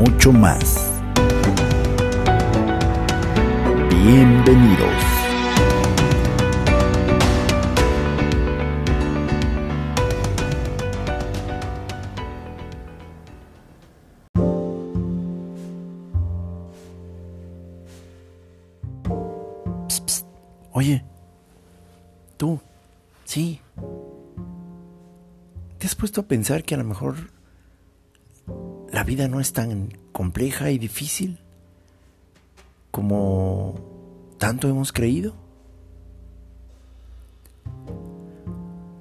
mucho más. Bienvenidos. Psst. Oye, tú, sí. ¿Te has puesto a pensar que a lo mejor vida no es tan compleja y difícil como tanto hemos creído?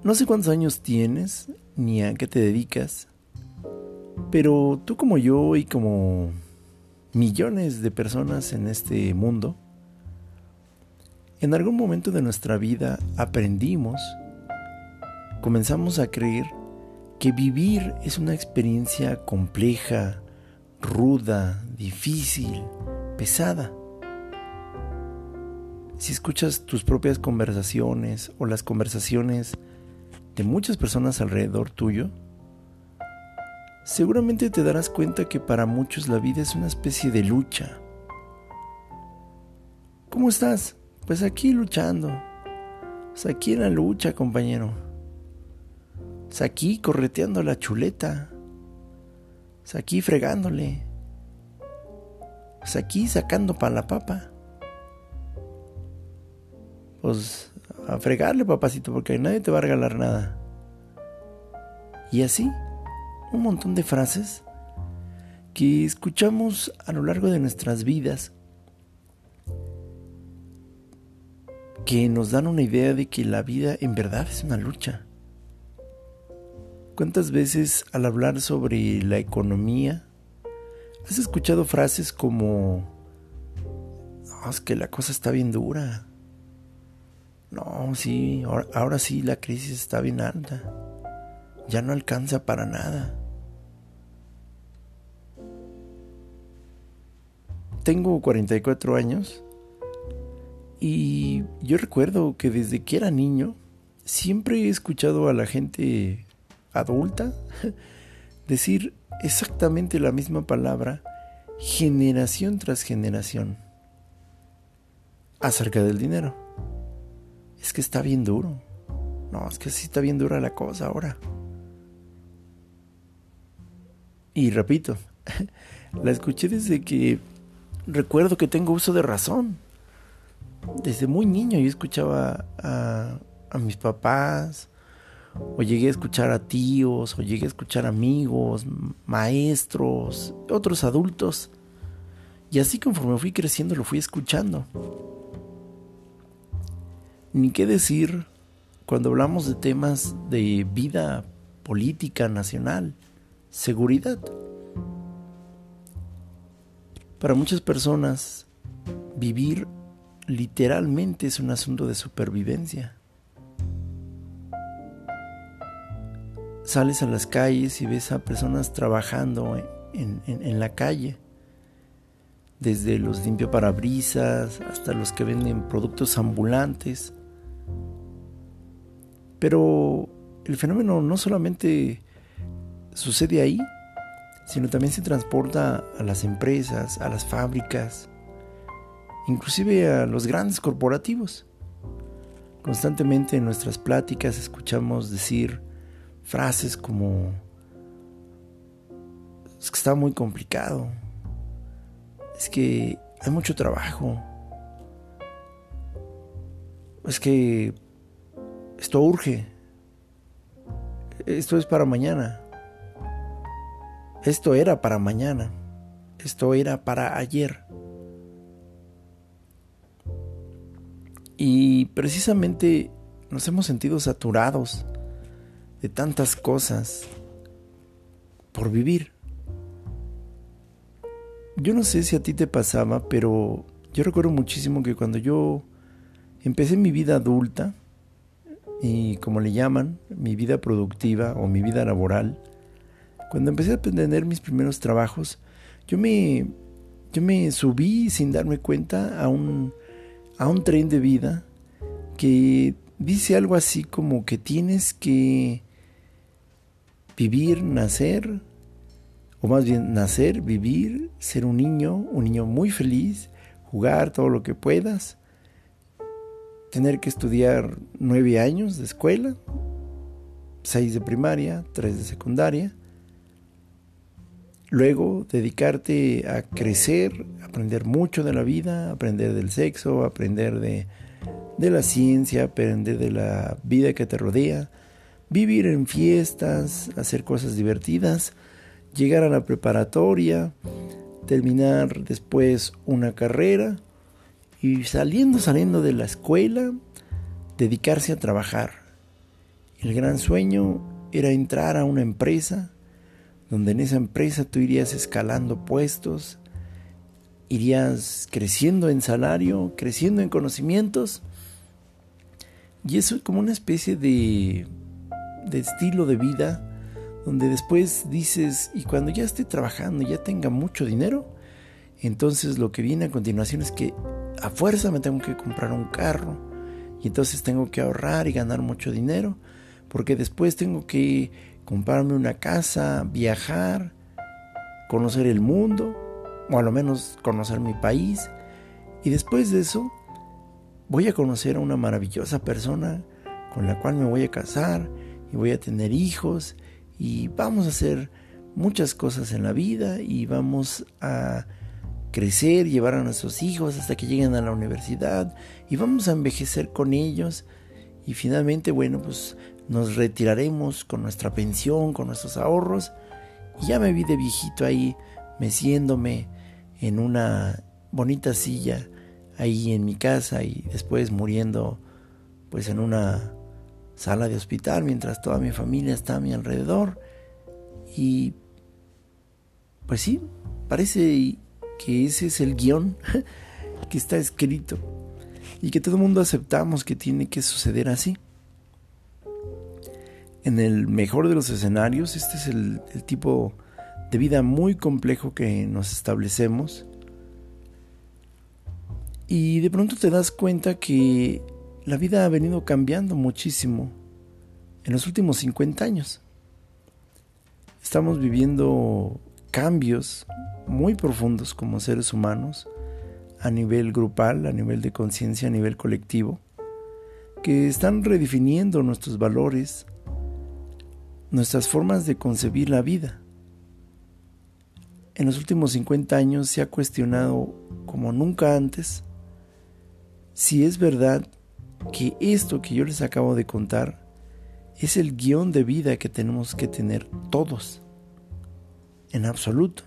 No sé cuántos años tienes ni a qué te dedicas, pero tú como yo y como millones de personas en este mundo, en algún momento de nuestra vida aprendimos, comenzamos a creer que vivir es una experiencia compleja, ruda, difícil, pesada. Si escuchas tus propias conversaciones o las conversaciones de muchas personas alrededor tuyo, seguramente te darás cuenta que para muchos la vida es una especie de lucha. ¿Cómo estás? Pues aquí luchando. Pues aquí en la lucha, compañero. Pues aquí correteando la chuleta. Pues aquí fregándole. Pues aquí sacando para la papa. Pues a fregarle, papacito, porque nadie te va a regalar nada. Y así, un montón de frases que escuchamos a lo largo de nuestras vidas que nos dan una idea de que la vida en verdad es una lucha. ¿Cuántas veces al hablar sobre la economía has escuchado frases como, no, es que la cosa está bien dura? No, sí, ahora, ahora sí la crisis está bien alta. Ya no alcanza para nada. Tengo 44 años y yo recuerdo que desde que era niño siempre he escuchado a la gente adulta decir exactamente la misma palabra generación tras generación acerca del dinero. Es que está bien duro. No, es que sí está bien dura la cosa ahora. Y repito, la escuché desde que recuerdo que tengo uso de razón desde muy niño yo escuchaba a, a, mis papás, o llegué a escuchar a tíos, o llegué a escuchar amigos, maestros, otros adultos. Y así conforme fui creciendo lo fui escuchando. Ni qué decir cuando hablamos de temas de vida política nacional, seguridad. Para muchas personas, vivir literalmente es un asunto de supervivencia. Sales a las calles y ves a personas trabajando en, en, la calle, desde los limpiaparabrisas hasta los que venden productos ambulantes. Pero el fenómeno no solamente sucede ahí, sino también se transporta a las empresas, a las fábricas, inclusive a los grandes corporativos. Constantemente en nuestras pláticas escuchamos decir frases como es que está muy complicado, es que hay mucho trabajo, es que esto urge, esto es para mañana, esto era para mañana, esto era para ayer. Y precisamente nos hemos sentido saturados de tantas cosas por vivir. yo no sé si a ti te pasaba, pero yo recuerdo muchísimo que cuando yo empecé mi vida adulta, y como le llaman, mi vida productiva o mi vida laboral, cuando empecé a tener mis primeros trabajos, yo me, yo me subí sin darme cuenta a un, a un tren de vida que dice algo así como que tienes que vivir, nacer, o más bien nacer, vivir, ser un niño, un niño muy feliz, jugar todo lo que puedas, tener que estudiar nueve años de escuela, seis de primaria, tres de secundaria, luego dedicarte a crecer, aprender mucho de la vida, aprender del sexo, aprender de, de la ciencia, aprender de la vida que te rodea, vivir en fiestas, hacer cosas divertidas, llegar a la preparatoria, terminar después una carrera y saliendo, saliendo de la escuela, dedicarse a trabajar. El gran sueño era entrar a una empresa, donde en esa empresa tú irías escalando puestos, irías creciendo en salario, creciendo en conocimientos, y eso es como una especie de, de estilo de vida donde después dices, y cuando ya esté trabajando, ya tenga mucho dinero, entonces lo que viene a continuación es que a fuerza me tengo que comprar un carro y entonces tengo que ahorrar y ganar mucho dinero, porque después tengo que comprarme una casa, viajar, conocer el mundo, o a lo menos conocer mi país, y después de eso voy a conocer a una maravillosa persona con la cual me voy a casar y voy a tener hijos y vamos a hacer muchas cosas en la vida y vamos a crecer, llevar a nuestros hijos hasta que lleguen a la universidad y vamos a envejecer con ellos. Y finalmente, bueno, pues nos retiraremos con nuestra pensión, con nuestros ahorros y ya me vi de viejito ahí meciéndome en una bonita silla ahí en mi casa y después muriendo pues en una sala de hospital mientras toda mi familia está a mi alrededor. Y pues sí, parece que ese es el guion que está escrito y que todo el mundo aceptamos que tiene que suceder así. En el mejor de los escenarios, este es el, el tipo de vida muy complejo que nos establecemos. Y de pronto te das cuenta que la vida ha venido cambiando muchísimo en los últimos 50 años. Estamos viviendo cambios muy profundos como seres humanos a nivel grupal, a nivel de conciencia, a nivel colectivo, que están redefiniendo nuestros valores, nuestras formas de concebir la vida. En los últimos 50 años se ha cuestionado como nunca antes si es verdad que esto que yo les acabo de contar es el guion de vida que tenemos que tener todos, en absoluto.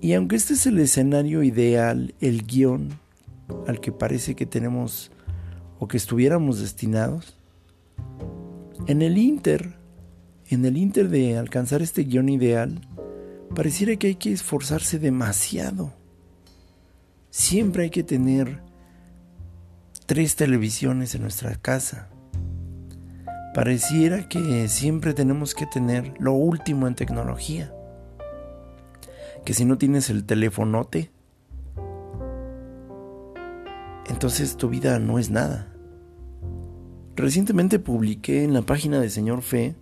Y aunque este es el escenario ideal, el guion al que parece que tenemos o que estuviéramos destinados, en el Inter, en el Inter de alcanzar este guion ideal, pareciera que hay que esforzarse demasiado. Siempre hay que tener tres televisiones en nuestra casa. Pareciera que siempre tenemos que tener lo último en tecnología. Que si no tienes el telefonote, entonces tu vida no es nada. Recientemente publiqué en la página de Señor Fe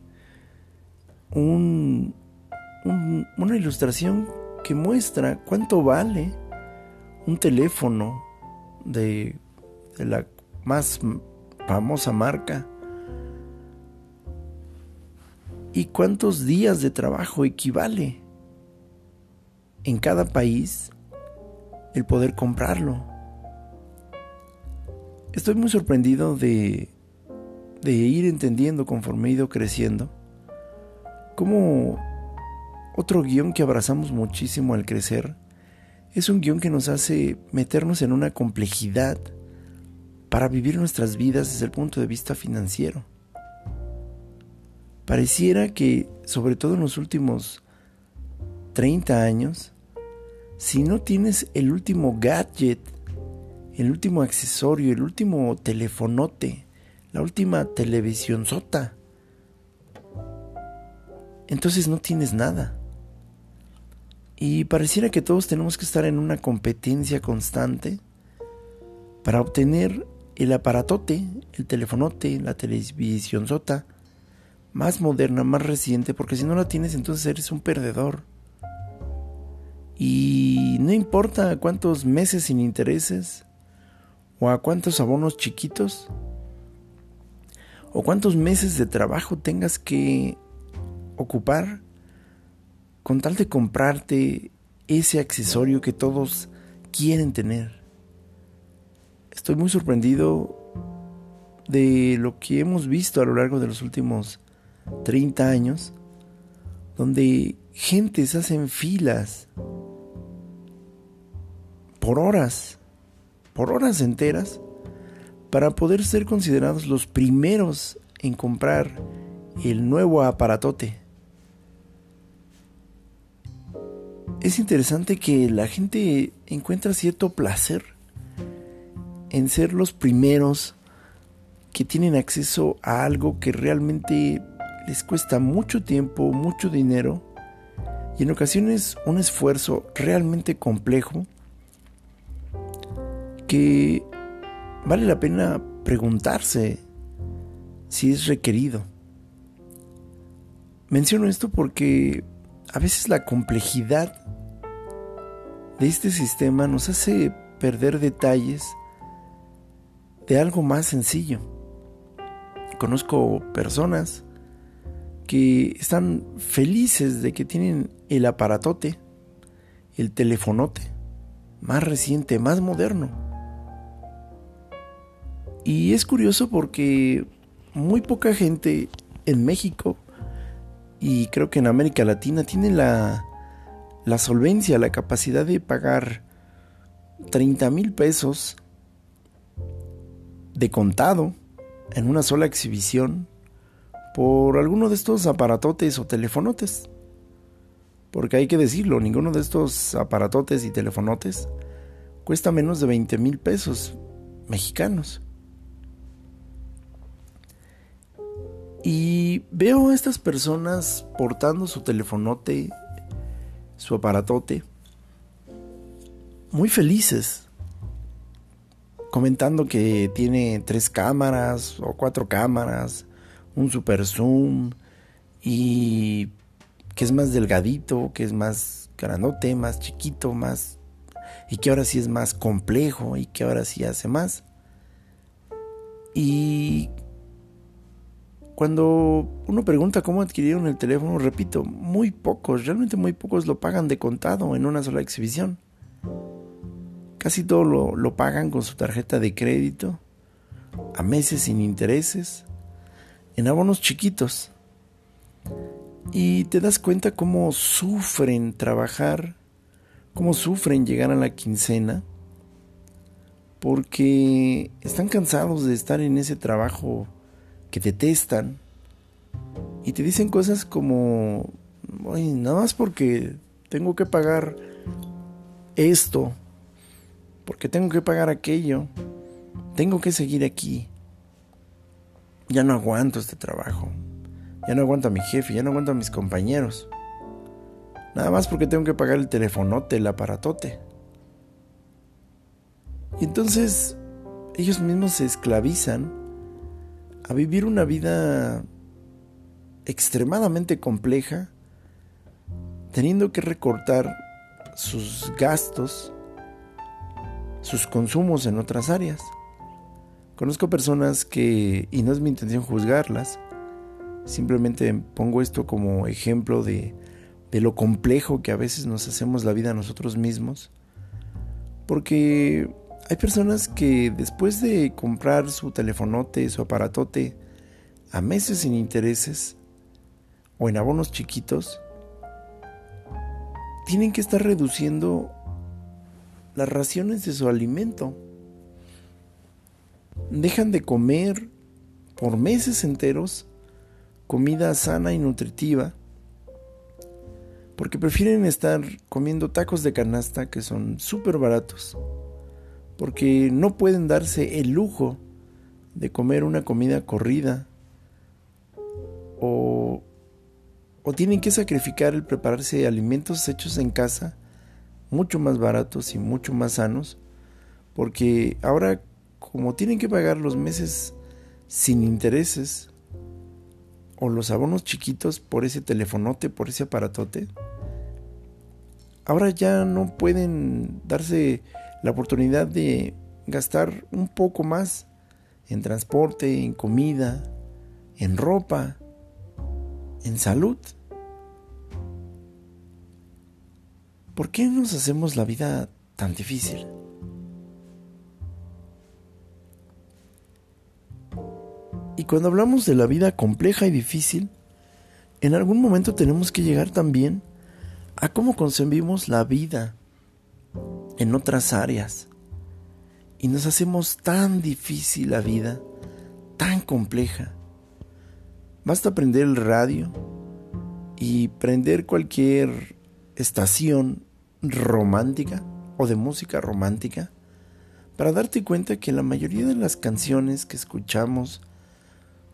un, una ilustración que muestra cuánto vale un teléfono de de la más famosa marca. ¿Y cuántos días de trabajo equivale en cada país el poder comprarlo? Estoy muy sorprendido de, de ir entendiendo conforme he ido creciendo cómo otro guion que abrazamos muchísimo al crecer es un guion que nos hace meternos en una complejidad para vivir nuestras vidas desde el punto de vista financiero. Pareciera que, sobre todo en los últimos 30 años si no tienes el último gadget, el último accesorio, el último telefonote, la última televisión sota? Entonces no tienes nada. Y pareciera que todos tenemos que estar en una competencia constante para obtener el aparatote, el telefonote, la televisión sota, más moderna, más reciente, porque si no la tienes entonces eres un perdedor. Y no importa cuántos meses sin intereses, o a cuántos abonos chiquitos, o cuántos meses de trabajo tengas que ocupar con tal de comprarte ese accesorio que todos quieren tener. Estoy muy sorprendido de lo que hemos visto a lo largo de los últimos 30 años, donde gentes hacen filas por horas, por horas enteras, para poder ser considerados los primeros en comprar el nuevo aparatote. Es interesante que la gente encuentra cierto placer en ser los primeros que tienen acceso a algo que realmente les cuesta mucho tiempo, mucho dinero y en ocasiones un esfuerzo realmente complejo que vale la pena preguntarse si es requerido. Menciono esto porque a veces la complejidad de este sistema nos hace perder detalles de algo más sencillo. Conozco personas que están felices de que tienen el aparatote, el telefonote, más reciente, más moderno. Y es curioso porque muy poca gente en México y creo que en América Latina tiene la, la solvencia, la capacidad de pagar 30 mil pesos de contado en una sola exhibición por alguno de estos aparatotes o telefonotes. Porque hay que decirlo, ninguno de estos aparatotes y telefonotes cuesta menos de 20 mil pesos mexicanos. Y veo a estas personas portando su telefonote, su aparatote, muy felices comentando que tiene tres cámaras o cuatro cámaras, un super zoom y que es más delgadito, que es más grandote, más chiquito, más y que ahora sí es más complejo y que ahora sí hace más. Y cuando uno pregunta cómo adquirieron el teléfono, repito, muy pocos, realmente muy pocos lo pagan de contado en una sola exhibición. Casi todo lo, pagan con su tarjeta de crédito, a meses sin intereses, en abonos chiquitos. Y te das cuenta cómo sufren trabajar, cómo sufren llegar a la quincena, porque están cansados de estar en ese trabajo que detestan y te dicen cosas como, nada más porque tengo que pagar esto porque tengo que pagar aquello, tengo que seguir aquí. Ya no aguanto este trabajo, ya no aguanto a mi jefe, ya no aguanto a mis compañeros. Nada más porque tengo que pagar el telefonote, el aparatote. Y entonces ellos mismos se esclavizan a vivir una vida extremadamente compleja, teniendo que recortar sus gastos sus consumos en otras áreas. Conozco personas que, y no es mi intención juzgarlas, simplemente pongo esto como ejemplo de, de lo complejo que a veces nos hacemos la vida a nosotros mismos, porque hay personas que después de comprar su telefonote, su aparatote, a meses sin intereses, o en abonos chiquitos, tienen que estar reduciendo las raciones de su alimento. Dejan de comer por meses enteros comida sana y nutritiva porque prefieren estar comiendo tacos de canasta que son súper baratos, porque no pueden darse el lujo de comer una comida corrida o, o tienen que sacrificar el prepararse alimentos hechos en casa mucho más baratos y mucho más sanos, porque ahora como tienen que pagar los meses sin intereses o los abonos chiquitos por ese telefonote, por ese aparatote, ahora ya no pueden darse la oportunidad de gastar un poco más en transporte, en comida, en ropa, en salud. ¿Por qué nos hacemos la vida tan difícil? Y cuando hablamos de la vida compleja y difícil, en algún momento tenemos que llegar también a cómo concebimos la vida en otras áreas. Y nos hacemos tan difícil la vida, tan compleja. Basta prender el radio y prender cualquier estación romántica o de música romántica para darte cuenta que la mayoría de las canciones que escuchamos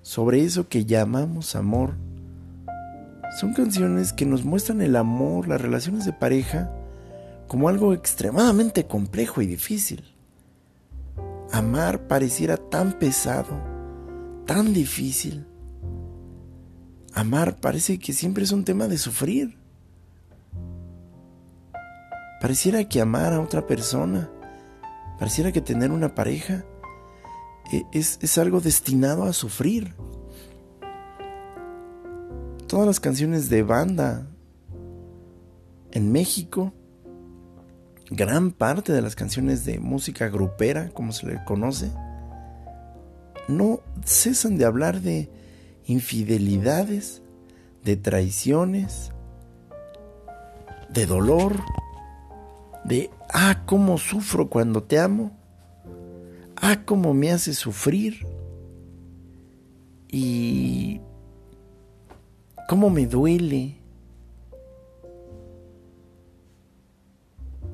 sobre eso que llamamos amor son canciones que nos muestran el amor, las relaciones de pareja, como algo extremadamente complejo y difícil. Amar pareciera tan pesado, tan difícil. Amar parece que siempre es un tema de sufrir. Pareciera que amar a otra persona, pareciera que tener una pareja e, es, es algo destinado a sufrir. Todas las canciones de banda en México, gran parte de las canciones de música grupera, como se le conoce, no cesan de hablar de infidelidades, de traiciones, de dolor, de, ah, cómo sufro cuando te amo, ah, cómo me hace sufrir y cómo me duele.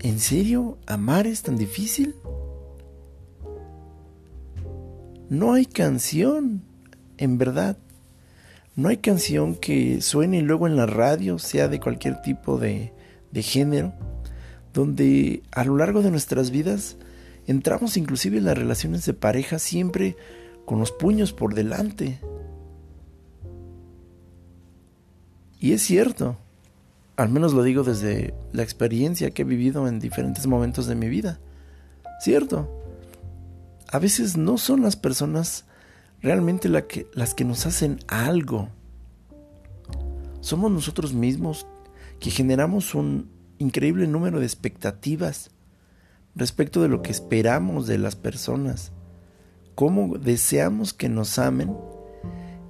¿En serio amar es tan difícil? No hay canción, en verdad. No hay canción que suene luego en la radio, sea de cualquier tipo de, de género, donde a lo largo de nuestras vidas entramos inclusive en las relaciones de pareja siempre con los puños por delante. Y es cierto, al menos lo digo desde la experiencia que he vivido en diferentes momentos de mi vida. Cierto, a veces no son las personas realmente que, las que nos hacen algo. Somos nosotros mismos que generamos un, increíble número de expectativas respecto de lo que esperamos de las personas, cómo deseamos que nos amen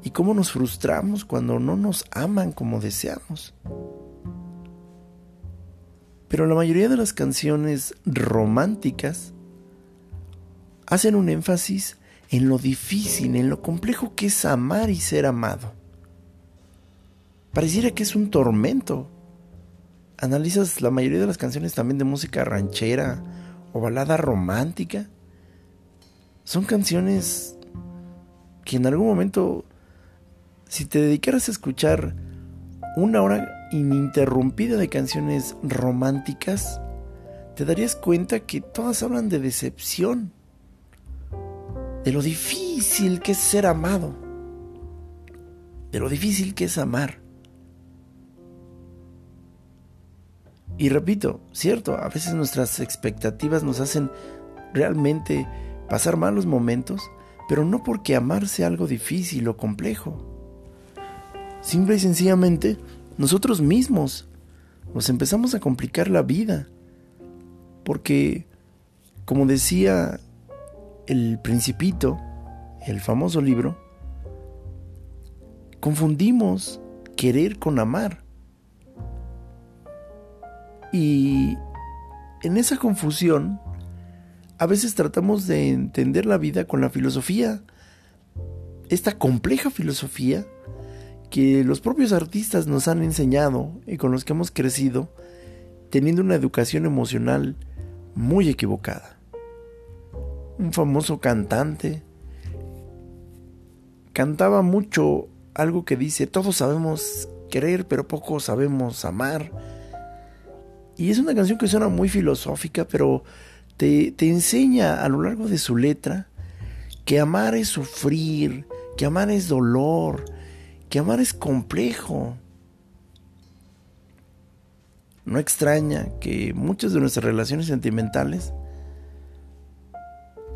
y cómo nos frustramos cuando no nos aman como deseamos. Pero la mayoría de las canciones románticas hacen un énfasis en lo difícil, en lo complejo que es amar y ser amado. Pareciera que es un tormento analizas la mayoría de las canciones también de música ranchera o balada romántica, son canciones que en algún momento, si te dedicaras a escuchar una hora ininterrumpida de canciones románticas, te darías cuenta que todas hablan de decepción, de lo difícil que es ser amado, de lo difícil que es amar. Y repito, cierto, a veces nuestras expectativas nos hacen realmente pasar malos momentos, pero no porque amar sea algo difícil o complejo. Simple y sencillamente, nosotros mismos nos empezamos a complicar la vida. Porque, como decía el principito, el famoso libro, confundimos querer con amar. Y en esa confusión, a veces tratamos de entender la vida con la filosofía, esta compleja filosofía que los propios artistas nos han enseñado y con los que hemos crecido teniendo una educación emocional muy equivocada. Un famoso cantante cantaba mucho algo que dice, todos sabemos querer, pero poco sabemos amar. Y es una canción que suena muy filosófica, pero te, te enseña a lo largo de su letra que amar es sufrir, que amar es dolor, que amar es complejo. No extraña que muchas de nuestras relaciones sentimentales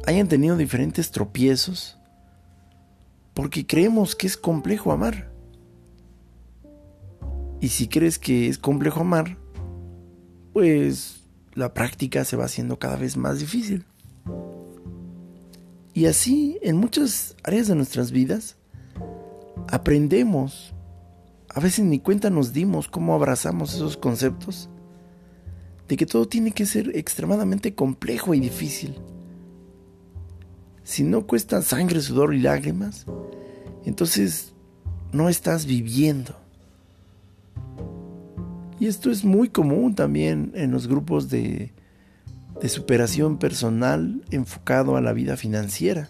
hayan tenido diferentes tropiezos porque creemos que es complejo amar. Y si crees que es complejo amar, pues la práctica se va haciendo cada vez más difícil. Y así, en muchas áreas de nuestras vidas, aprendemos, a veces ni cuenta nos dimos cómo abrazamos esos conceptos, de que todo tiene que ser extremadamente complejo y difícil. Si no cuesta sangre, sudor y lágrimas, entonces no estás viviendo. Y esto es muy común también en los grupos de, de superación personal enfocado a la vida financiera.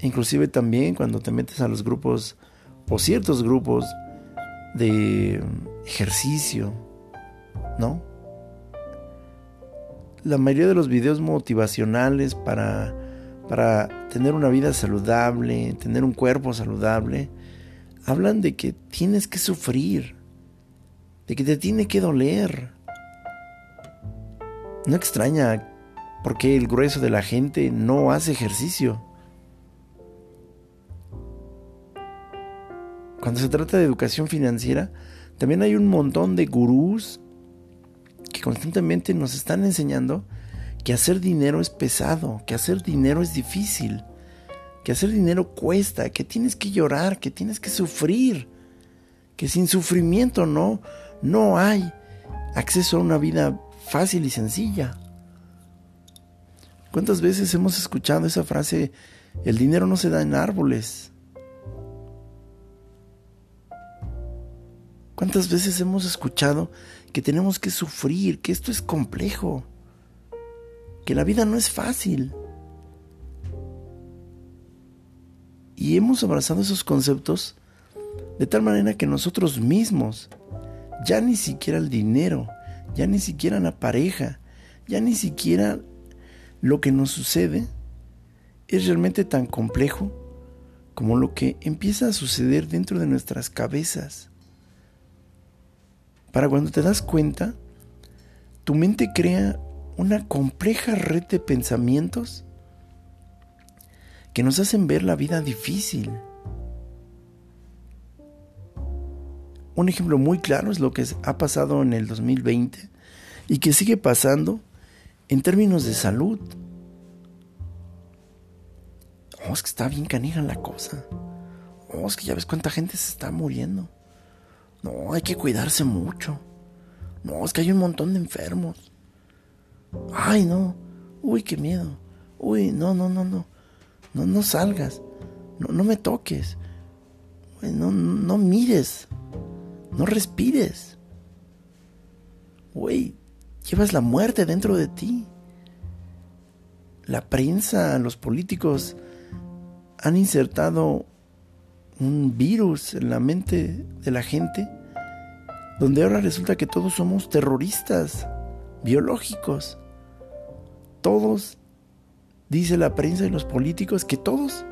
Inclusive también cuando te metes a los grupos o ciertos grupos de ejercicio, ¿no? La mayoría de los videos motivacionales para, para tener una vida saludable, tener un cuerpo saludable, hablan de que tienes que sufrir, de que te tiene que doler. No extraña por qué el grueso de la gente no hace ejercicio. Cuando se trata de educación financiera, también hay un montón de gurús que constantemente nos están enseñando que hacer dinero es pesado, que hacer dinero es difícil que hacer dinero cuesta, que tienes que llorar, que tienes que sufrir, que sin sufrimiento no, no hay acceso a una vida fácil y sencilla. ¿Cuántas veces hemos escuchado esa frase, el dinero no se da en árboles? ¿Cuántas veces hemos escuchado que tenemos que sufrir, que esto es complejo, que la vida no es fácil? Y hemos abrazado esos conceptos de tal manera que nosotros mismos, ya ni siquiera el dinero, ya ni siquiera la pareja, ya ni siquiera lo que nos sucede es realmente tan complejo como lo que empieza a suceder dentro de nuestras cabezas. Para cuando te das cuenta, tu mente crea una compleja red de pensamientos que nos hacen ver la vida difícil. Un ejemplo muy claro es lo que ha pasado en el 2020 y que sigue pasando en términos de salud. Oh, es que está bien canija la cosa. Oh, es que ya ves cuánta gente se está muriendo. No, hay que cuidarse mucho. No, es que hay un montón de enfermos. Ay, no. Uy, qué miedo. Uy, no, no, no, no. No, no salgas. No, no me toques. No, no mires. No respires. Güey, llevas la muerte dentro de ti. La prensa, los políticos han insertado un virus en la mente de la gente donde ahora resulta que todos somos terroristas biológicos. Todos dice la prensa y los políticos que todos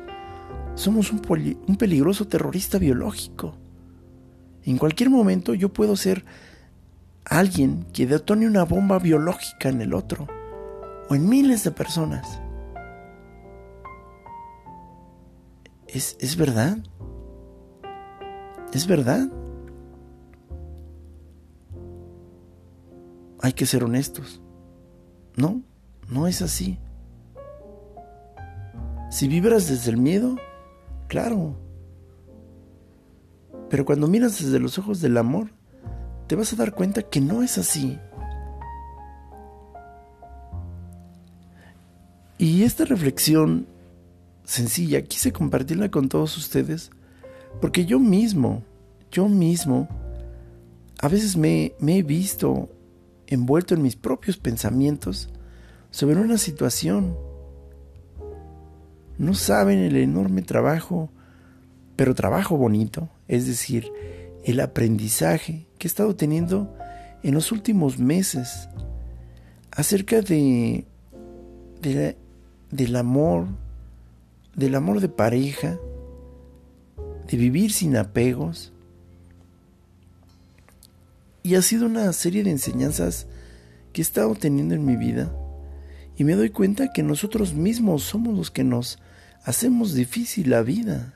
somos un, un, peligroso terrorista biológico. En cualquier momento yo puedo ser alguien que detone una bomba biológica en el otro o en miles de personas. ¿Es, es verdad? ¿Es verdad? Hay que ser honestos. No, no es así. Si vibras desde el miedo, claro. Pero cuando miras desde los ojos del amor, te vas a dar cuenta que no es así. Y esta reflexión sencilla, quise compartirla con todos ustedes porque yo mismo, yo mismo, a veces me, me he visto envuelto en mis propios pensamientos sobre una situación. No saben el enorme trabajo, pero trabajo bonito, es decir, el aprendizaje que he estado teniendo en los últimos meses acerca de, de del amor, del amor de pareja, de vivir sin apegos. Y ha sido una serie de enseñanzas que he estado teniendo en mi vida y me doy cuenta que nosotros mismos somos los que nos hacemos difícil la vida.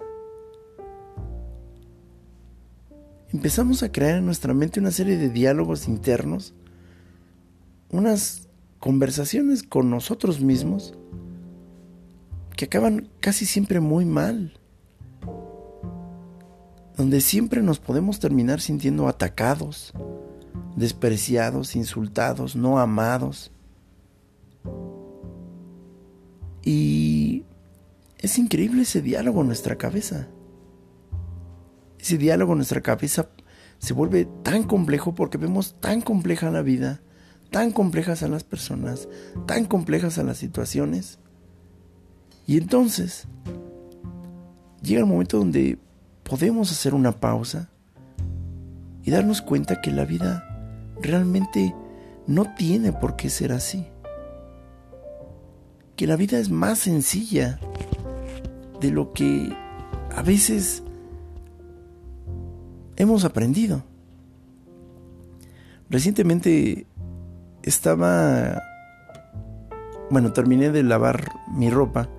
Empezamos a crear en nuestra mente una serie de diálogos internos, unas conversaciones con nosotros mismos que acaban casi siempre muy mal, donde siempre nos podemos terminar sintiendo atacados, despreciados, insultados, no amados. Y es increíble ese diálogo en nuestra cabeza. Ese diálogo en nuestra cabeza se vuelve tan complejo porque vemos tan compleja la vida, tan complejas a las personas, tan complejas a las situaciones, y entonces llega el momento donde podemos hacer una pausa y darnos cuenta que la vida realmente no tiene por qué ser así. Que la vida es más sencilla de lo que a veces hemos aprendido. Recientemente estaba, bueno, terminé de lavar mi ropa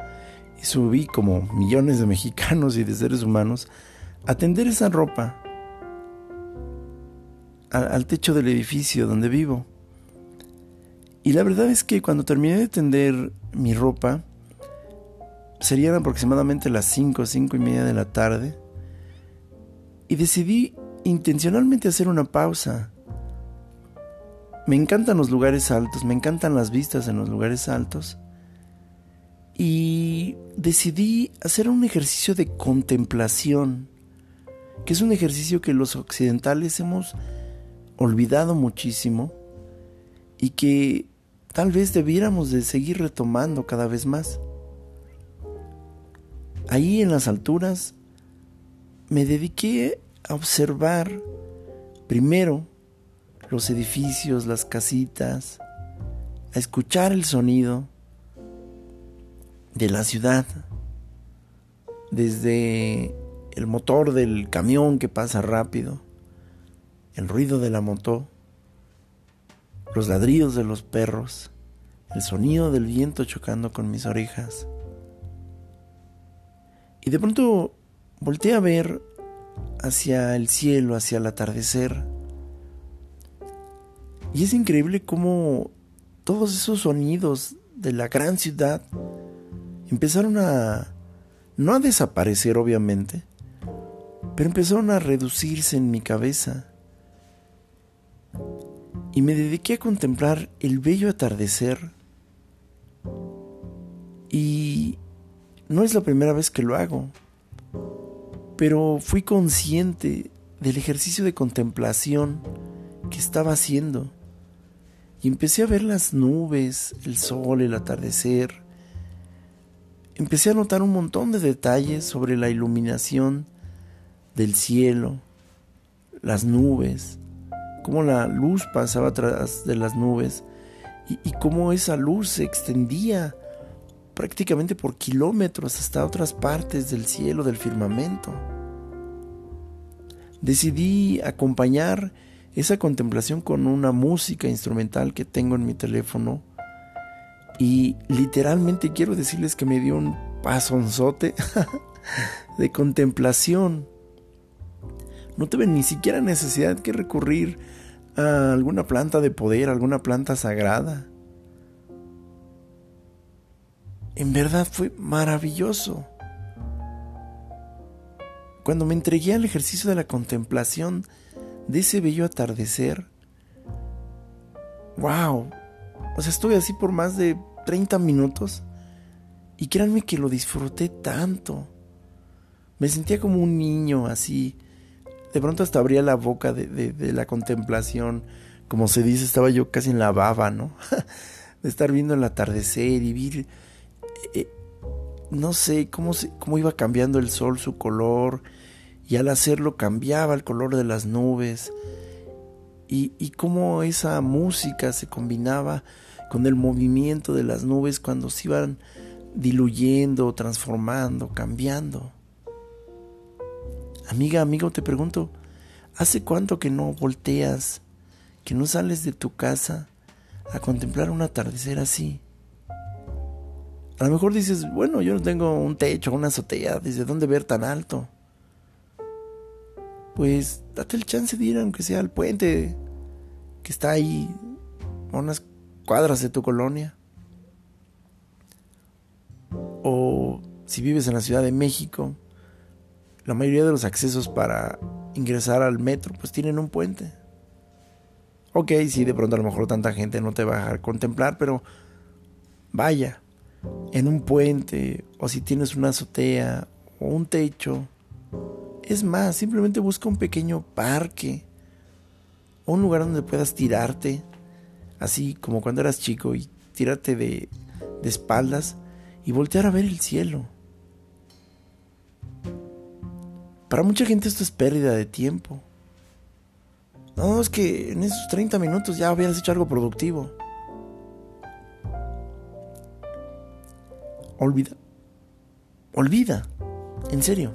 y subí como millones de mexicanos y de seres humanos a tender esa ropa al techo del edificio donde vivo. Y la verdad es que cuando terminé de tender mi ropa, serían aproximadamente las 5, 5 y media de la tarde, y decidí intencionalmente hacer una pausa. Me encantan los lugares altos, me encantan las vistas en los lugares altos, y decidí hacer un ejercicio de contemplación, que es un ejercicio que los occidentales hemos olvidado muchísimo y que tal vez debiéramos de seguir retomando cada vez más. Ahí en las alturas me dediqué a observar primero los edificios, las casitas, a escuchar el sonido, de la ciudad, desde el motor del camión que pasa rápido, el ruido de la moto, los ladridos de los perros, el sonido del viento chocando con mis orejas. Y de pronto volteé a ver hacia el cielo, hacia el atardecer. Y es increíble cómo todos esos sonidos de la gran ciudad empezaron a, no a desaparecer obviamente, pero empezaron a reducirse en mi cabeza. Y me dediqué a contemplar el bello atardecer. Y no es la primera vez que lo hago, pero fui consciente del ejercicio de contemplación que estaba haciendo. Y empecé a ver las nubes, el sol, el atardecer, empecé a notar un montón de detalles sobre la iluminación del cielo, las nubes, cómo la luz pasaba atrás de las nubes y, cómo esa luz se extendía prácticamente por kilómetros hasta otras partes del cielo, del firmamento. Decidí acompañar esa contemplación con una música instrumental que tengo en mi teléfono y literalmente quiero decirles que me dio un pasonzote de contemplación. No tuve ni siquiera necesidad que recurrir a alguna planta de poder, alguna planta sagrada. En verdad fue maravilloso. Cuando me entregué al ejercicio de la contemplación de ese bello atardecer, wow, o sea, estuve así por más de 30 minutos Y créanme que lo disfruté tanto. Me sentía como un niño así. De pronto hasta abría la boca de, la contemplación. Como se dice, estaba yo casi en la baba, ¿no? de estar viendo el atardecer y ver... Eh, no sé cómo, cómo iba cambiando el sol, su color. Y al hacerlo cambiaba el color de las nubes. Y, y cómo esa música se combinaba con el movimiento de las nubes cuando se iban diluyendo, transformando, cambiando. Amiga, amigo, te pregunto, ¿hace cuánto que no volteas, que no sales de tu casa a contemplar un atardecer así? A lo mejor dices, bueno, yo no tengo un techo, una azotea, ¿desde dónde ver tan alto? Pues date el chance de ir aunque sea al puente que está ahí a unas cuadras de tu colonia. O si vives en la Ciudad de México, la mayoría de los accesos para ingresar al metro pues tienen un puente. Ok, sí, de pronto a lo mejor tanta gente no te va a dejar contemplar, pero vaya, en un puente o si tienes una azotea o un techo. Es más, simplemente busca un pequeño parque o un lugar donde puedas tirarte, así como cuando eras chico y tirarte de, de espaldas y voltear a ver el cielo. Para mucha gente esto es pérdida de tiempo. No, es que en esos 30 minutos ya hubieras hecho algo productivo. Olvida. Olvida. En serio.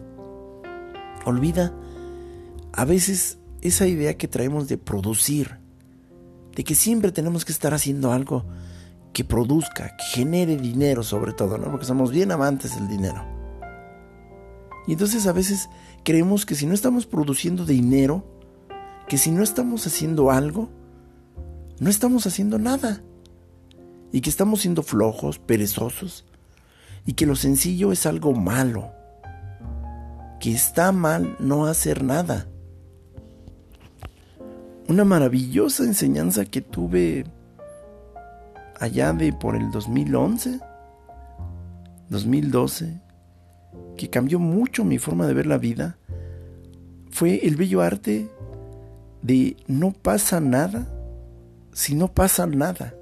Olvida a veces esa idea que traemos de producir. De que siempre tenemos que estar haciendo algo que produzca, que genere dinero sobre todo, ¿no? Porque somos bien amantes del dinero. Y entonces a veces creemos que si no estamos produciendo dinero, que si no estamos haciendo algo, no estamos haciendo nada. Y que estamos siendo flojos, perezosos. Y que lo sencillo es algo malo. Que está mal no hacer nada. Una maravillosa enseñanza que tuve allá de por el 2011, 2012, que cambió mucho mi forma de ver la vida fue el bello arte de no pasa nada si no pasa nada.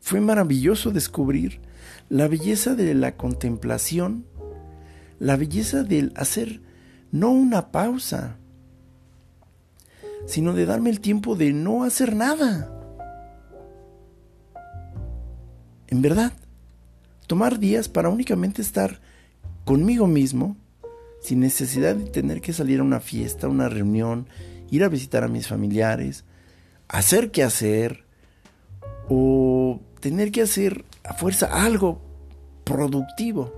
Fue maravilloso descubrir la belleza de la contemplación, la belleza del hacer no una pausa, sino de darme el tiempo de no hacer nada. En verdad, tomar días para únicamente estar conmigo mismo, sin necesidad de tener que salir a una fiesta, una reunión, ir a visitar a mis familiares, hacer que hacer, o tener que hacer a fuerza algo productivo.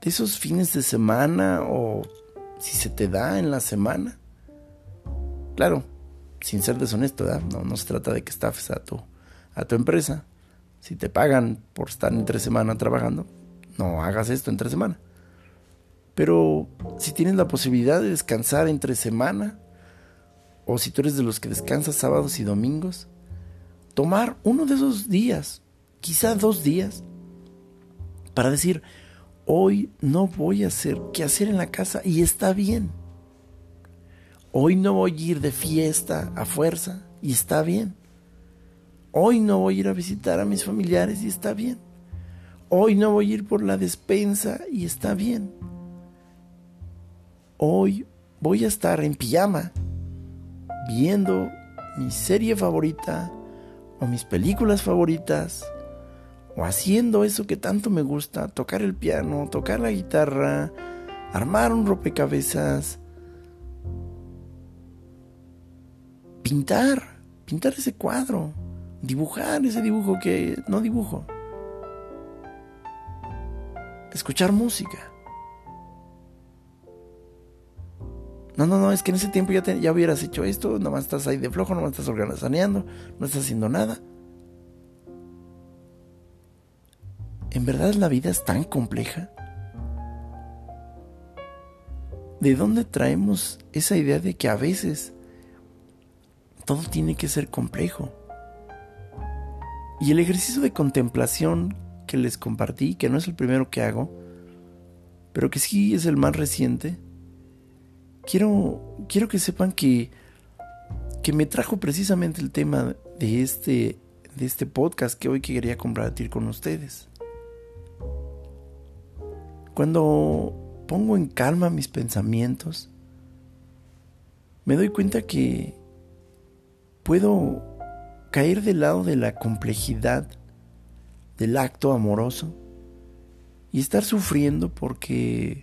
De esos fines de semana o si se te da en la semana. Claro, sin ser deshonesto, No, no se trata de que estafes a tu, a tu empresa. Si te pagan por estar entre semana trabajando, no hagas esto entre semana. Pero si tienes la posibilidad de descansar entre semana, o si tú eres de los que descansas sábados y domingos, tomar uno de esos días, quizá dos días, para decir, hoy no voy a hacer qué hacer en la casa y está bien. Hoy no voy a ir de fiesta a fuerza y está bien. Hoy no voy a ir a visitar a mis familiares y está bien. Hoy no voy a ir por la despensa y está bien. Hoy voy a estar en pijama viendo mi serie favorita o mis películas favoritas o haciendo eso que tanto me gusta, tocar el piano, tocar la guitarra, armar un rompecabezas, pintar, pintar ese cuadro, dibujar ese dibujo que no dibujo escuchar música. No, no, no, es que en ese tiempo ya, ya hubieras hecho esto, nomás estás ahí de flojo, nomás estás organizando, no estás haciendo nada. ¿En verdad la vida es tan compleja? ¿De dónde traemos esa idea de que a veces todo tiene que ser complejo? Y el ejercicio de contemplación que les compartí, que no es el primero que hago, pero que sí es el más reciente, quiero, quiero que sepan que, que me trajo precisamente el tema de este, de este podcast que hoy quería compartir con ustedes. Cuando pongo en calma mis pensamientos, me doy cuenta que puedo caer del lado de la complejidad del acto amoroso y estar sufriendo porque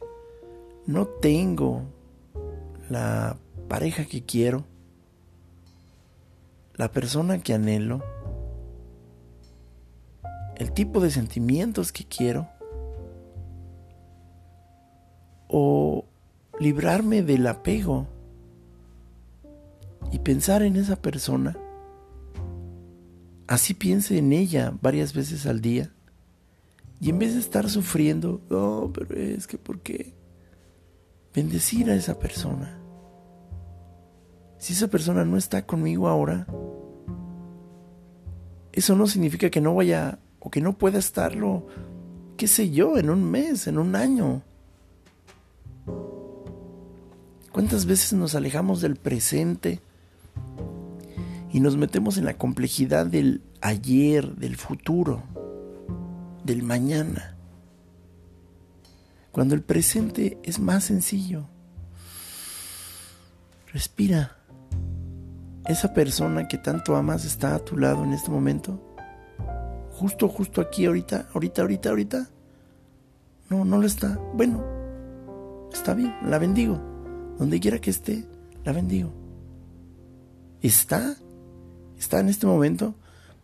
no tengo la pareja que quiero, la persona que anhelo, el tipo de sentimientos que quiero, o librarme del apego y pensar en esa persona así piense en ella varias veces al día. Y en vez de estar sufriendo, oh, pero es que ¿por qué? Bendecir a esa persona. Si esa persona no está conmigo ahora, eso no significa que no vaya o que no pueda estarlo, qué sé yo, en un mes, en un año. ¿Cuántas veces nos alejamos del presente y nos metemos en la complejidad del ayer, del futuro, del mañana. Cuando el presente es más sencillo. Respira. Esa persona que tanto amas está a tu lado en este momento. Justo, justo aquí, ahorita, ahorita, ahorita, ahorita. No, no lo está. Bueno, está bien, la bendigo. Donde quiera que esté, la bendigo. ¿Está? está en este momento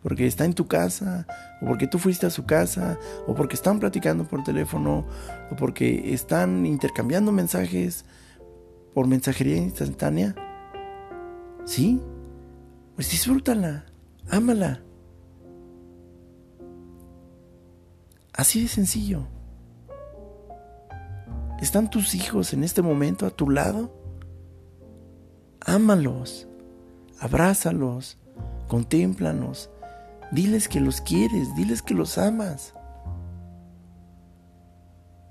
porque está en tu casa, o porque tú fuiste a su casa, o porque están platicando por teléfono, o porque están intercambiando mensajes por mensajería instantánea. ¿Sí? Pues disfrútala, ámala. Así de sencillo. ¿Están tus hijos en este momento a tu lado? Ámalos, abrázalos, Contémplanos. Diles que los quieres, diles que los amas.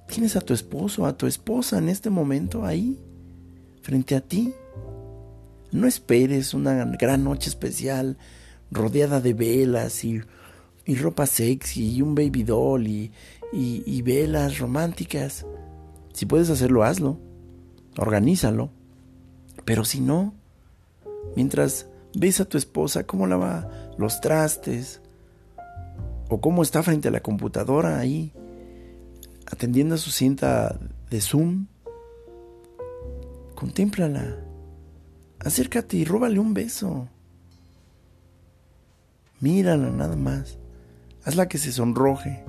Tienes a tu esposo, a tu esposa en este momento ahí, frente a ti. No esperes una gran noche especial rodeada de velas y, ropa sexy y un baby doll y, velas románticas. Si puedes hacerlo, hazlo. Organízalo. Pero si no, mientras ves a tu esposa cómo lava los trastes o cómo está frente a la computadora ahí atendiendo a su cinta de Zoom. Contémplala. Acércate y róbale un beso. Mírala nada más. Hazla que se sonroje.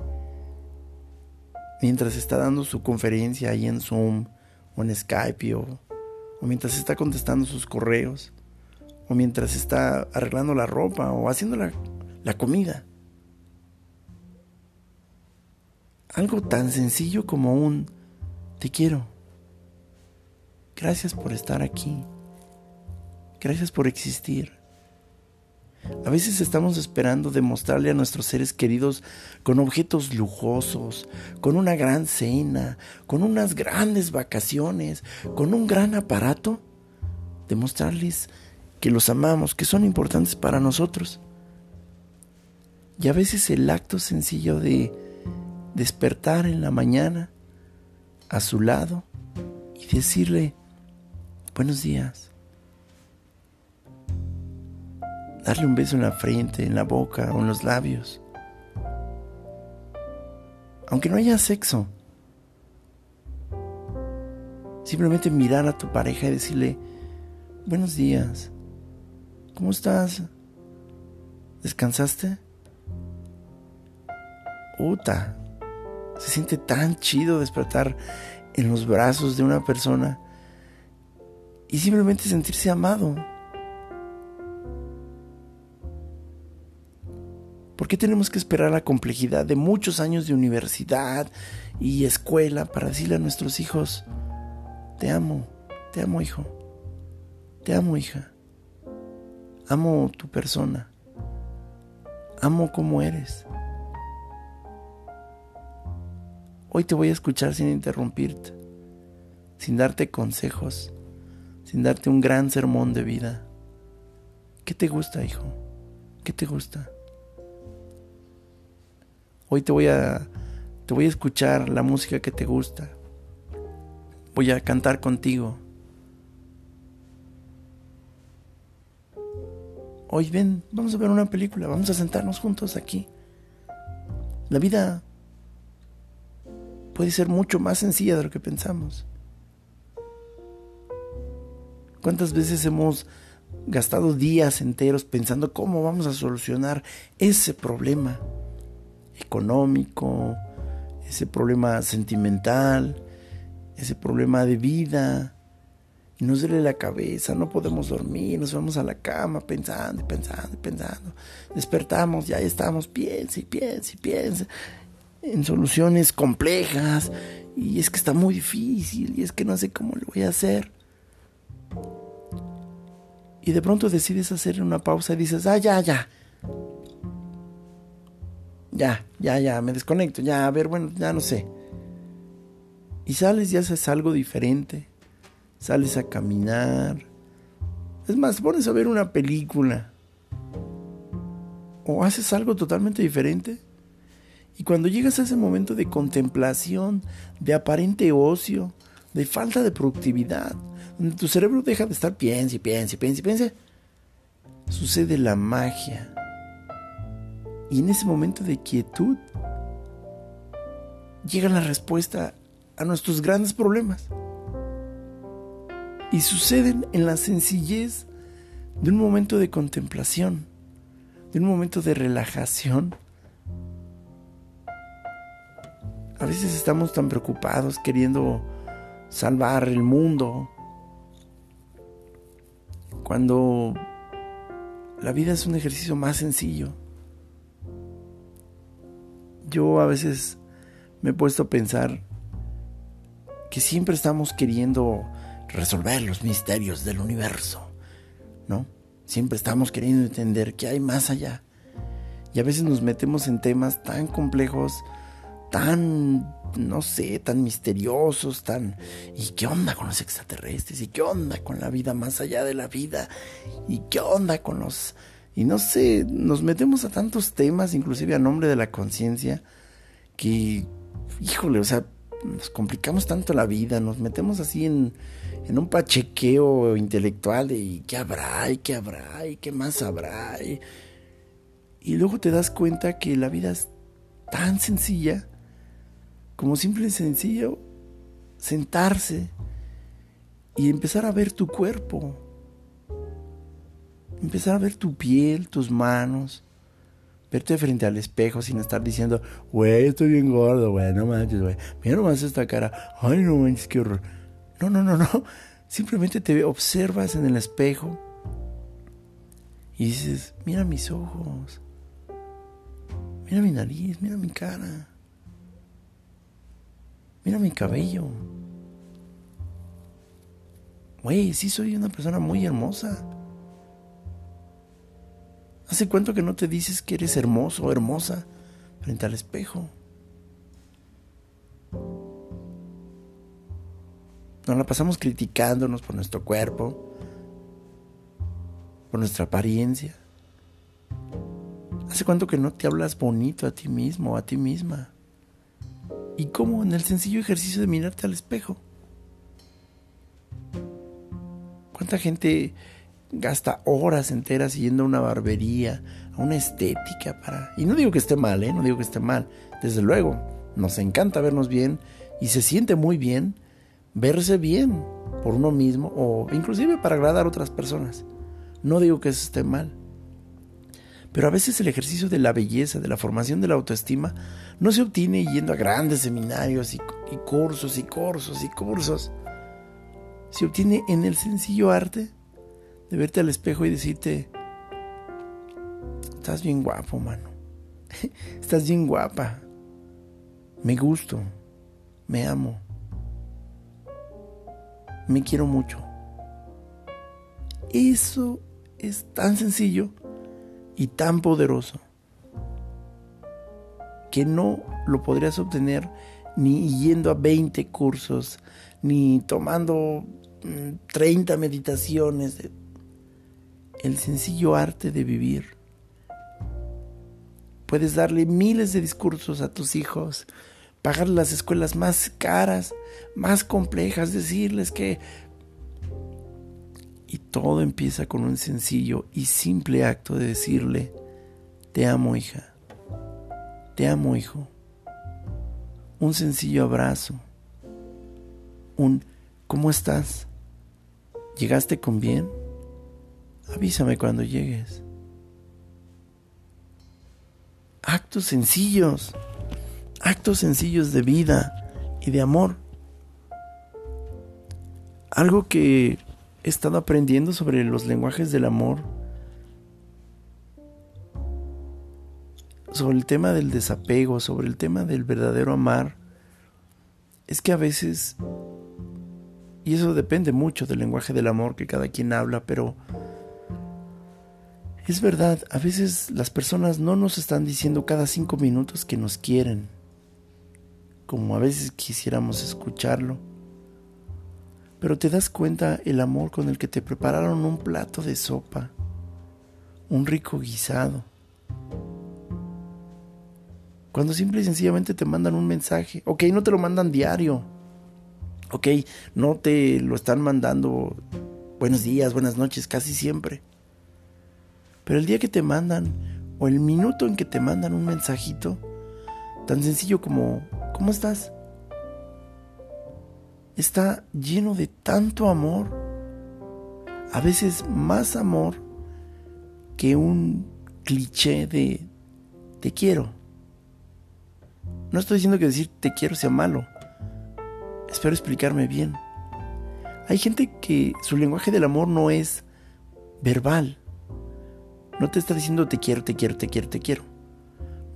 Mientras está dando su conferencia ahí en Zoom o en Skype o, o mientras está contestando sus correos o mientras está arreglando la ropa o haciendo la, comida. Algo tan sencillo como un te quiero. Gracias por estar aquí. Gracias por existir. A veces estamos esperando demostrarle a nuestros seres queridos con objetos lujosos, con una gran cena, con unas grandes vacaciones, con un gran aparato, demostrarles que los amamos, que son importantes para nosotros. Y a veces el acto sencillo de despertar en la mañana a su lado y decirle buenos días. Darle un beso en la frente, en la boca o en los labios. Aunque no haya sexo. Simplemente mirar a tu pareja y decirle buenos días. ¿Cómo estás? ¿Descansaste? Uta, se siente tan chido despertar en los brazos de una persona y simplemente sentirse amado. ¿Por qué tenemos que esperar la complejidad de muchos años de universidad y escuela para decirle a nuestros hijos, te amo, te amo hijo, te amo hija? Amo tu persona. amo como eres. Hoy te voy a escuchar sin interrumpirte, sin darte consejos, sin darte un gran sermón de vida. ¿Qué te gusta, hijo? ¿Qué te gusta? Hoy te voy a te voy a escuchar la música que te gusta. Voy a cantar contigo. Hoy ven, vamos a ver una película, vamos a sentarnos juntos aquí. La vida puede ser mucho más sencilla de lo que pensamos. ¿Cuántas veces hemos gastado días enteros pensando cómo vamos a solucionar ese problema económico, ese problema sentimental, ese problema de vida? y nos duele la cabeza, no podemos dormir, nos vamos a la cama pensando y pensando y pensando. Despertamos, ya estamos, piensa y piensa y piensa en soluciones complejas y es que está muy difícil y es que no sé cómo lo voy a hacer. Y de pronto decides hacer una pausa y dices, ah, ya, ya. Ya, ya, ya, me desconecto, ya, a ver, bueno, ya no sé. Y sales y haces algo diferente sales a caminar. Es más, pones a ver una película. O haces algo totalmente diferente. Y cuando llegas a ese momento de contemplación, de aparente ocio, de falta de productividad, donde tu cerebro deja de estar piense y piense y piense y piense, sucede la magia. Y en ese momento de quietud, llega la respuesta a nuestros grandes problemas y suceden en la sencillez de un momento de contemplación, de un momento de relajación. A veces estamos tan preocupados queriendo salvar el mundo, cuando la vida es un ejercicio más sencillo. Yo a veces me he puesto a pensar que siempre estamos queriendo resolver los misterios del universo, ¿no? Siempre estamos queriendo entender qué hay más allá. Y a veces nos metemos en temas tan complejos, tan, no sé, tan misteriosos, tan... ¿Y qué onda con los extraterrestres? ¿Y qué onda con la vida más allá de la vida? ¿Y qué onda con los... Y no sé, nos metemos a tantos temas, inclusive a nombre de la conciencia, que, híjole, o sea, nos complicamos tanto la vida, nos metemos así en, en un pachequeo intelectual de qué habrá y qué habrá y qué más habrá. Y, y luego te das cuenta que la vida es tan sencilla como simple y sencillo sentarse y empezar a ver tu cuerpo, empezar a ver tu piel, tus manos, verte frente al espejo sin estar diciendo, güey, estoy bien gordo, güey, no manches, güey, mira nomás esta cara, ay, no manches, qué horror. No, no, no, no. Simplemente te observas en el espejo y dices, mira mis ojos, mira mi nariz, mira mi cara, mira mi cabello. Güey, sí soy una persona muy hermosa. ¿Hace cuánto que no te dices que eres hermoso o hermosa frente al espejo? Nos la pasamos criticándonos por nuestro cuerpo, por nuestra apariencia. ¿Hace cuánto que no te hablas bonito a ti mismo o a ti misma? ¿Y cómo en el sencillo ejercicio de mirarte al espejo? ¿Cuánta gente gasta horas enteras yendo a una barbería, a una estética para... Y no digo que esté mal, ¿eh? No digo que esté mal. Desde luego, nos encanta vernos bien y se siente muy bien verse bien por uno mismo o inclusive para agradar a otras personas. No digo que eso esté mal. Pero a veces el ejercicio de la belleza, de la formación de la autoestima, no se obtiene yendo a grandes seminarios y, y cursos y cursos y cursos. Se obtiene en el sencillo arte de verte al espejo y decirte, estás bien guapo, mano. estás bien guapa. Me gusto. Me amo me quiero mucho. Eso es tan sencillo y tan poderoso. que no lo podrías obtener ni yendo a 20 cursos, ni tomando 30 mm, meditaciones. El sencillo arte de vivir. Puedes darle miles de discursos a tus hijos, pagar las escuelas más caras, más complejas, decirles que... Y todo empieza con un sencillo y simple acto de decirle, te amo hija, te amo hijo. Un sencillo abrazo, un ¿cómo estás? ¿Llegaste con bien? Avísame cuando llegues. Actos sencillos, actos sencillos de vida y de amor. Algo que he estado aprendiendo sobre los lenguajes del amor sobre el tema del desapego, sobre el tema del verdadero amar, es que a veces, y eso depende mucho del lenguaje del amor que cada quien habla, pero es verdad, a veces las personas no nos están diciendo cada cinco minutos que nos quieren, como a veces quisiéramos escucharlo. Pero te das cuenta el amor con el que te prepararon un plato de sopa, un rico guisado, cuando simple y sencillamente te mandan un mensaje. Ok, no te lo mandan diario. Ok, no te lo están mandando buenos días, buenas noches, casi siempre. Pero el día que te mandan, o el minuto en que te mandan un mensajito, tan sencillo como, ¿cómo estás? Está lleno de tanto amor, a veces más amor que un cliché de te quiero. No estoy diciendo que decir te quiero sea malo. Espero explicarme bien. Hay gente que su lenguaje del amor no es verbal. No te está diciendo te quiero, te quiero, te quiero, te quiero.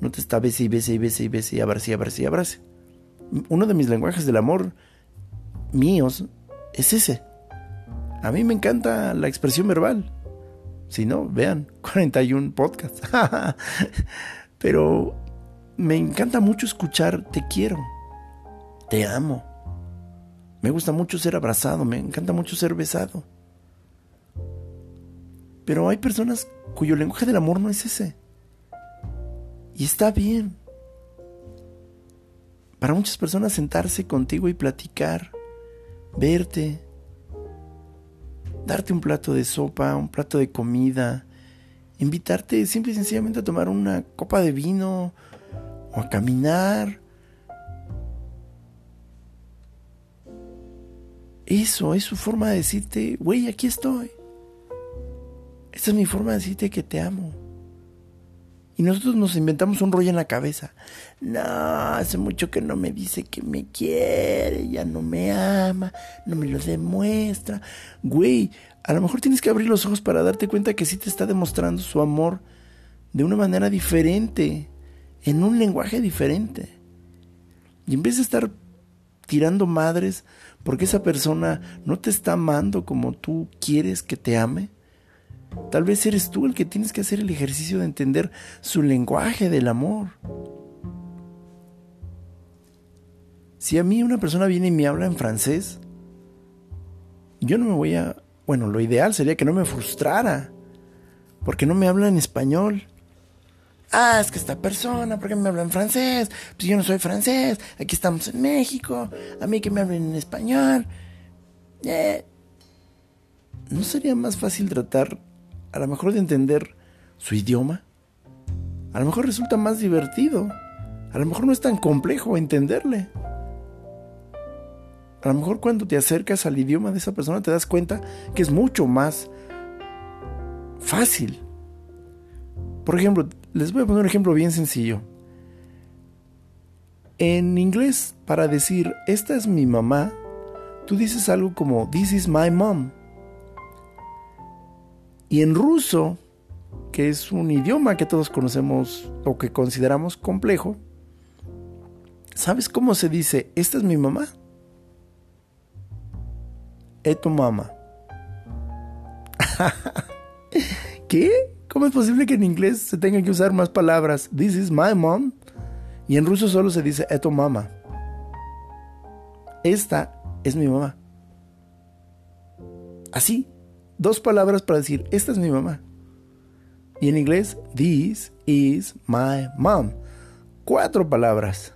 No te está bese y bese y bese y bese y abrace y abrace y abrace. Uno de mis lenguajes del amor míos es ese. A mí me encanta la expresión verbal. Si no, vean, 41 podcasts. Pero me encanta mucho escuchar te quiero, te amo. Me gusta mucho ser abrazado, me encanta mucho ser besado. Pero hay personas cuyo lenguaje del amor no es ese. Y está bien. Para muchas personas sentarse contigo y platicar, verte, darte un plato de sopa, un plato de comida, invitarte simple y sencillamente a tomar una copa de vino o a caminar. Eso es su forma de decirte, güey, aquí estoy. Esta es mi forma de decirte que te amo. Y nosotros nos inventamos un rollo en la cabeza. No, hace mucho que no me dice que me quiere, ya no me ama, no me lo demuestra. Güey, a lo mejor tienes que abrir los ojos para darte cuenta que sí te está demostrando su amor de una manera diferente en un lenguaje diferente. Y en vez de estar tirando madres porque esa persona no te está amando como tú quieres que te ame, tal vez eres tú el que tienes que hacer el ejercicio de entender su lenguaje del amor. Si a mí una persona viene y me habla en francés, yo no me voy a... Bueno, lo ideal sería que no me frustrara, porque no me habla en español. Ah, es que esta persona, ¿por qué me habla en francés? Pues yo no soy francés, aquí estamos en México, a mí que me hablen en español. Eh, ¿No sería más fácil tratar, a lo mejor, de entender su idioma? A lo mejor resulta más divertido. A lo mejor no es tan complejo entenderle. A lo mejor cuando te acercas al idioma de esa persona te das cuenta que es mucho más fácil. Por ejemplo, les voy a poner un ejemplo bien sencillo. En inglés, para decir esta es mi mamá, tú dices algo como This is my mom. Y en ruso, que es un idioma que todos conocemos o que consideramos complejo, ¿sabes cómo se dice esta es mi mamá? Eto mamá. ¿Qué? ¿Cómo es posible que en inglés se tengan que usar más palabras? This is my mom. Y en ruso solo se dice eto mama. Esta es mi mamá. Así, dos palabras para decir, esta es mi mamá. Y en inglés, this is my mom. Cuatro palabras.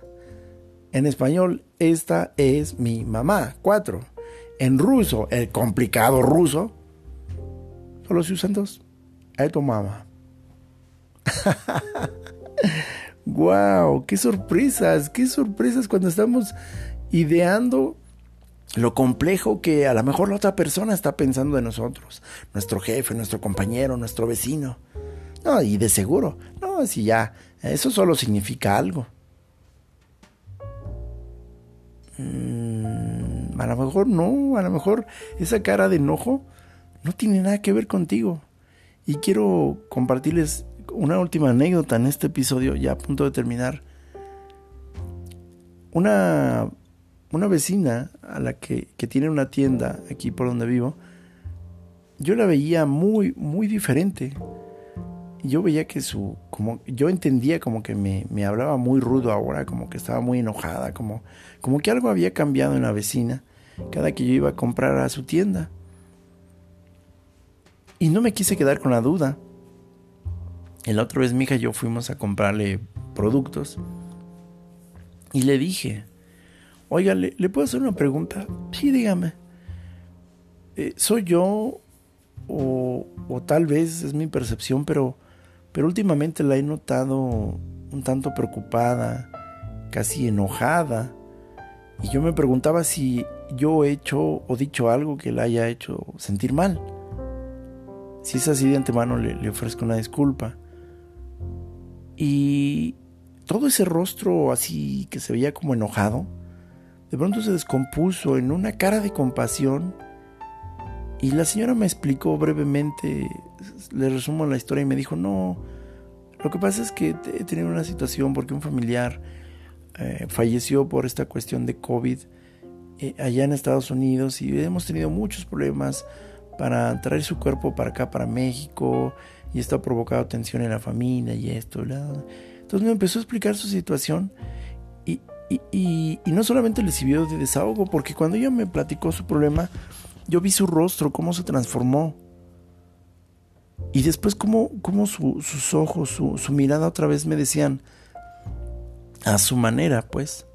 En español, esta es mi mamá. Cuatro. En ruso, el complicado ruso, solo se usan dos. Esto mamá. ¡Wow! ¡Qué sorpresas! ¡Qué sorpresas cuando estamos ideando lo complejo que a lo mejor la otra persona está pensando de nosotros? Nuestro jefe, nuestro compañero, nuestro vecino. No, y de seguro. No, si ya, eso solo significa algo. Mm, a lo mejor no, a lo mejor esa cara de enojo no tiene nada que ver contigo. Y quiero compartirles una última anécdota en este episodio, ya a punto de terminar. Una, una vecina a la que, que tiene una tienda aquí por donde vivo, yo la veía muy, muy diferente. Yo veía que su, como, yo entendía como que me, me, hablaba muy rudo ahora, como que estaba muy enojada, como, como que algo había cambiado en la vecina cada que yo iba a comprar a su tienda. Y no me quise quedar con la duda. La otra vez mi hija y yo fuimos a comprarle productos y le dije, oiga, ¿le, puedo hacer una pregunta? Sí, dígame. Eh, ¿Soy yo o, o, tal vez es mi percepción, pero, pero últimamente la he notado un tanto preocupada, casi enojada? Y yo me preguntaba si yo he hecho o dicho algo que la haya hecho sentir mal. Si es así de antemano le ofrezco una disculpa. Y todo ese rostro así que se veía como enojado, de pronto se descompuso en una cara de compasión. Y la señora me explicó brevemente, le resumo la historia y me dijo, no, lo que pasa es que he tenido una situación porque un familiar eh, falleció por esta cuestión de COVID eh, allá en Estados Unidos y hemos tenido muchos problemas para traer su cuerpo para acá, para México y esto ha provocado tensión en la familia y esto. Entonces me empezó a explicar su situación y, y, no solamente le sirvió de desahogo, porque cuando ella me platicó su problema, yo vi su rostro, cómo se transformó. Y después cómo, cómo sus ojos, su, su mirada otra vez me decían, a su manera, pues,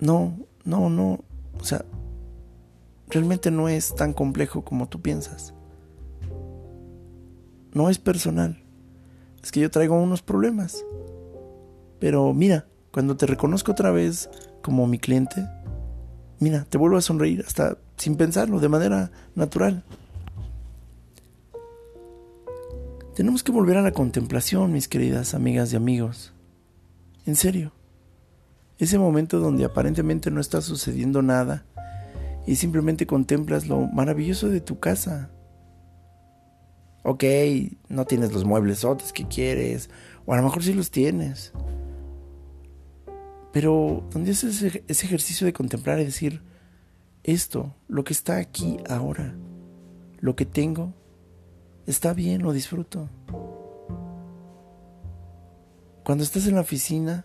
no, no, no, o sea, realmente no es tan complejo como tú piensas. No es personal. Es que yo traigo unos problemas. Pero mira, cuando te reconozco otra vez como mi cliente, mira, te vuelvo a sonreír hasta sin pensarlo, de manera natural. Tenemos que volver a la contemplación, mis queridas amigas y amigos. En serio. Ese momento donde aparentemente no está sucediendo nada y simplemente contemplas lo maravilloso de tu casa, Ok, no tienes los muebles otros que quieres, o a lo mejor sí los tienes. Pero donde haces ese, ejercicio de contemplar y decir, esto, lo que está aquí ahora, lo que tengo, está bien, lo disfruto. Cuando estás en la oficina,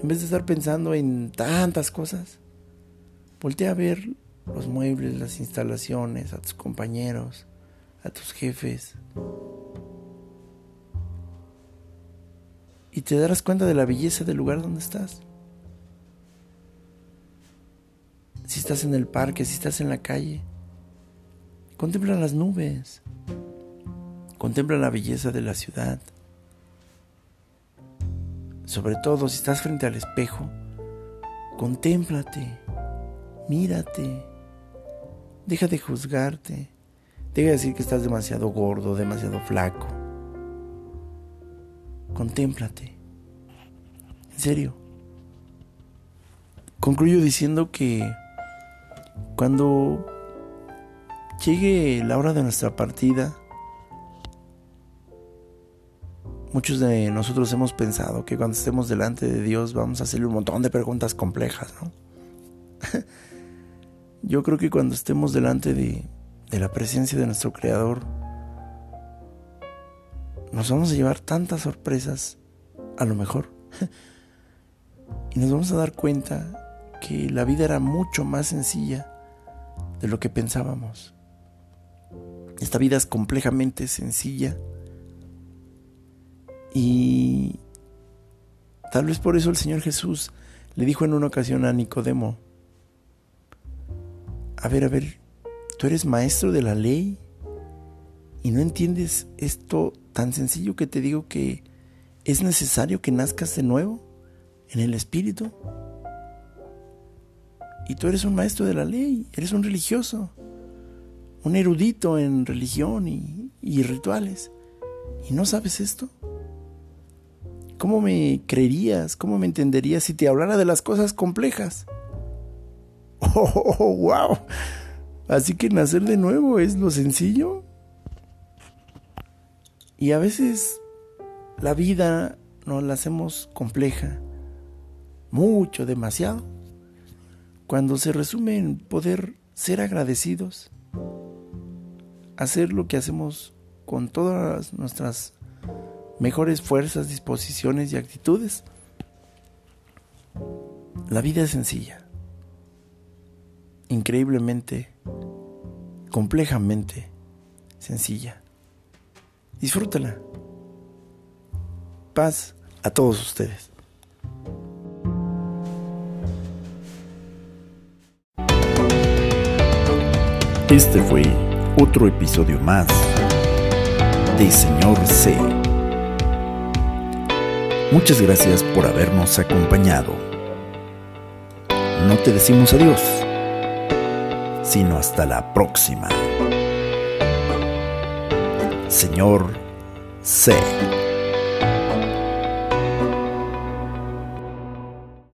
en vez de estar pensando en tantas cosas, voltea a ver los muebles, las instalaciones, a tus compañeros, a tus jefes. Y te darás cuenta de la belleza del lugar donde estás. Si estás en el parque, si estás en la calle, contempla las nubes. Contempla la belleza de la ciudad. Sobre todo si estás frente al espejo, contémplate, mírate, deja de juzgarte. Deja de decir que estás demasiado gordo, demasiado flaco. Contémplate. En serio. Concluyo diciendo que cuando llegue la hora de nuestra partida, muchos de nosotros hemos pensado que cuando estemos delante de Dios vamos a hacerle un montón de preguntas complejas, ¿no? Yo creo que cuando estemos delante de, de la presencia de nuestro Creador, nos vamos a llevar tantas sorpresas, a lo mejor, Y nos vamos a dar cuenta que la vida era mucho más sencilla de lo que pensábamos. Esta vida es complejamente sencilla y tal vez por eso el Señor Jesús le dijo en una ocasión a Nicodemo, a ver, a ver, tú eres maestro de la ley y no entiendes esto tan sencillo que te digo que es necesario que nazcas de nuevo en el Espíritu. Y tú eres un maestro de la ley, eres un religioso, un erudito en religión y, rituales. ¿Y no sabes esto? ¿Cómo me creerías? ¿Cómo me entenderías si te hablara de las cosas complejas? ¡Oh, wow! Así que nacer de nuevo es lo sencillo. Y a veces la vida nos la hacemos compleja, mucho, demasiado cuando se resume en poder ser agradecidos, hacer lo que hacemos con todas nuestras mejores fuerzas, disposiciones y actitudes. La vida es sencilla, increíblemente, complejamente sencilla. Disfrútala. Paz a todos ustedes. Este fue otro episodio más de Señor C. Muchas gracias por habernos acompañado. No te decimos adiós, sino hasta la próxima. Señor C.